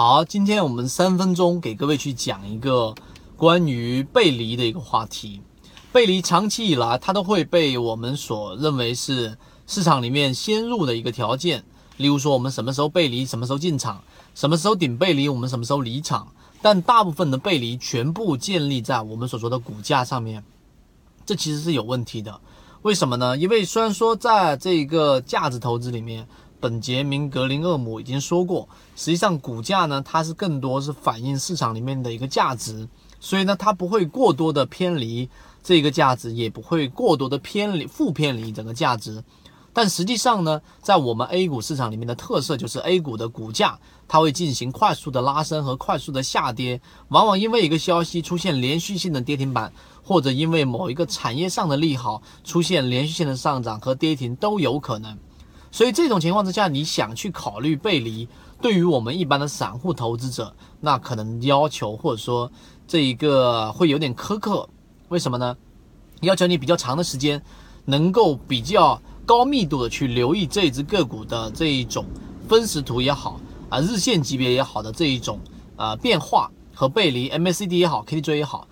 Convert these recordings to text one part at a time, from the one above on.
好，今天我们三分钟给各位去讲一个关于背离的一个话题。背离长期以来，它都会被我们所认为是市场里面先入的一个条件。例如说，我们什么时候背离，什么时候进场，什么时候顶背离，我们什么时候离场。但大部分的背离全部建立在我们所说的股价上面，这其实是有问题的。为什么呢？因为虽然说在这个价值投资里面，本杰明·格林厄姆已经说过，实际上股价呢，它是更多是反映市场里面的一个价值，所以呢，它不会过多的偏离这个价值，也不会过多的偏离负偏离整个价值。但实际上呢，在我们 A 股市场里面的特色就是 A 股的股价它会进行快速的拉升和快速的下跌，往往因为一个消息出现连续性的跌停板，或者因为某一个产业上的利好出现连续性的上涨和跌停都有可能。所以这种情况之下，你想去考虑背离，对于我们一般的散户投资者，那可能要求或者说这一个会有点苛刻。为什么呢？要求你比较长的时间，能够比较。高密度的去留意这只个股的这一种分时图也好啊，日线级别也好的这一种啊变化和背离，MACD 也好，KDJ 也好，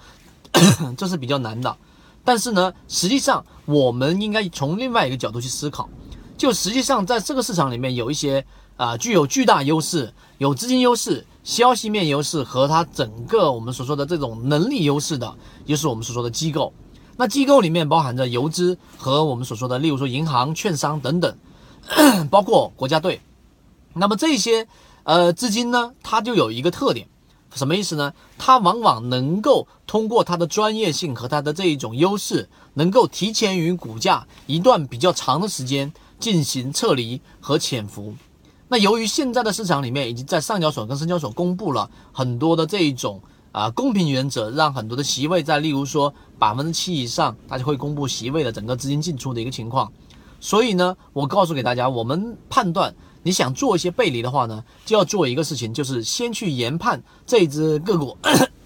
这是比较难的。但是呢，实际上我们应该从另外一个角度去思考，就实际上在这个市场里面有一些啊具有巨大优势、有资金优势、消息面优势和它整个我们所说的这种能力优势的，就是我们所说的机构。那机构里面包含着游资和我们所说的，例如说银行、券商等等，包括国家队。那么这些呃资金呢，它就有一个特点，什么意思呢？它往往能够通过它的专业性和它的这一种优势，能够提前于股价一段比较长的时间进行撤离和潜伏。那由于现在的市场里面已经在上交所跟深交所公布了很多的这一种。啊，公平原则让很多的席位在，例如说百分之七以上，它就会公布席位的整个资金进出的一个情况。所以呢，我告诉给大家，我们判断你想做一些背离的话呢，就要做一个事情，就是先去研判这只个股，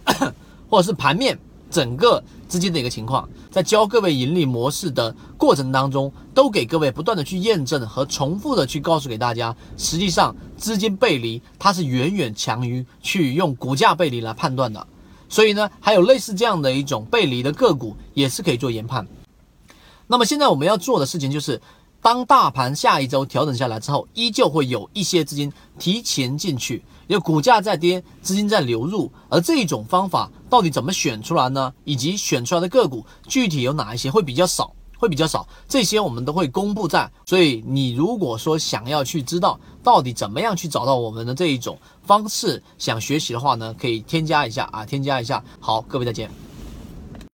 或者是盘面。整个资金的一个情况，在教各位盈利模式的过程当中，都给各位不断的去验证和重复的去告诉给大家，实际上资金背离它是远远强于去用股价背离来判断的。所以呢，还有类似这样的一种背离的个股也是可以做研判。那么现在我们要做的事情就是。当大盘下一周调整下来之后，依旧会有一些资金提前进去，因为股价在跌，资金在流入。而这一种方法到底怎么选出来呢？以及选出来的个股具体有哪一些会比较少，会比较少，这些我们都会公布在。所以你如果说想要去知道到底怎么样去找到我们的这一种方式，想学习的话呢，可以添加一下啊，添加一下。好，各位再见。